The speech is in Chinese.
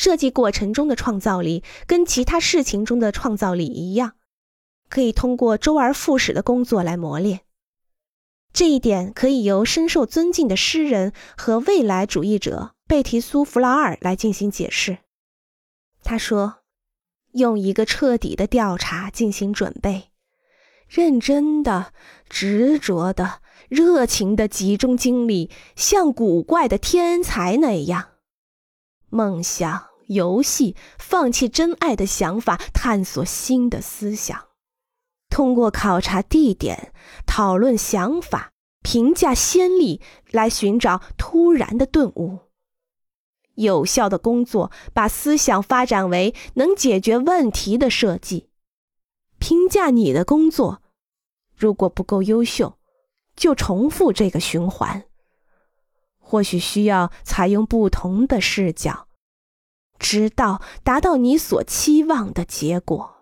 设计过程中的创造力跟其他事情中的创造力一样，可以通过周而复始的工作来磨练。这一点可以由深受尊敬的诗人和未来主义者贝提苏·弗劳尔来进行解释。他说：“用一个彻底的调查进行准备，认真的、执着的、热情的集中精力，像古怪的天才那样，梦想、游戏、放弃真爱的想法，探索新的思想。”通过考察地点、讨论想法、评价先例，来寻找突然的顿悟。有效的工作把思想发展为能解决问题的设计。评价你的工作，如果不够优秀，就重复这个循环。或许需要采用不同的视角，直到达到你所期望的结果。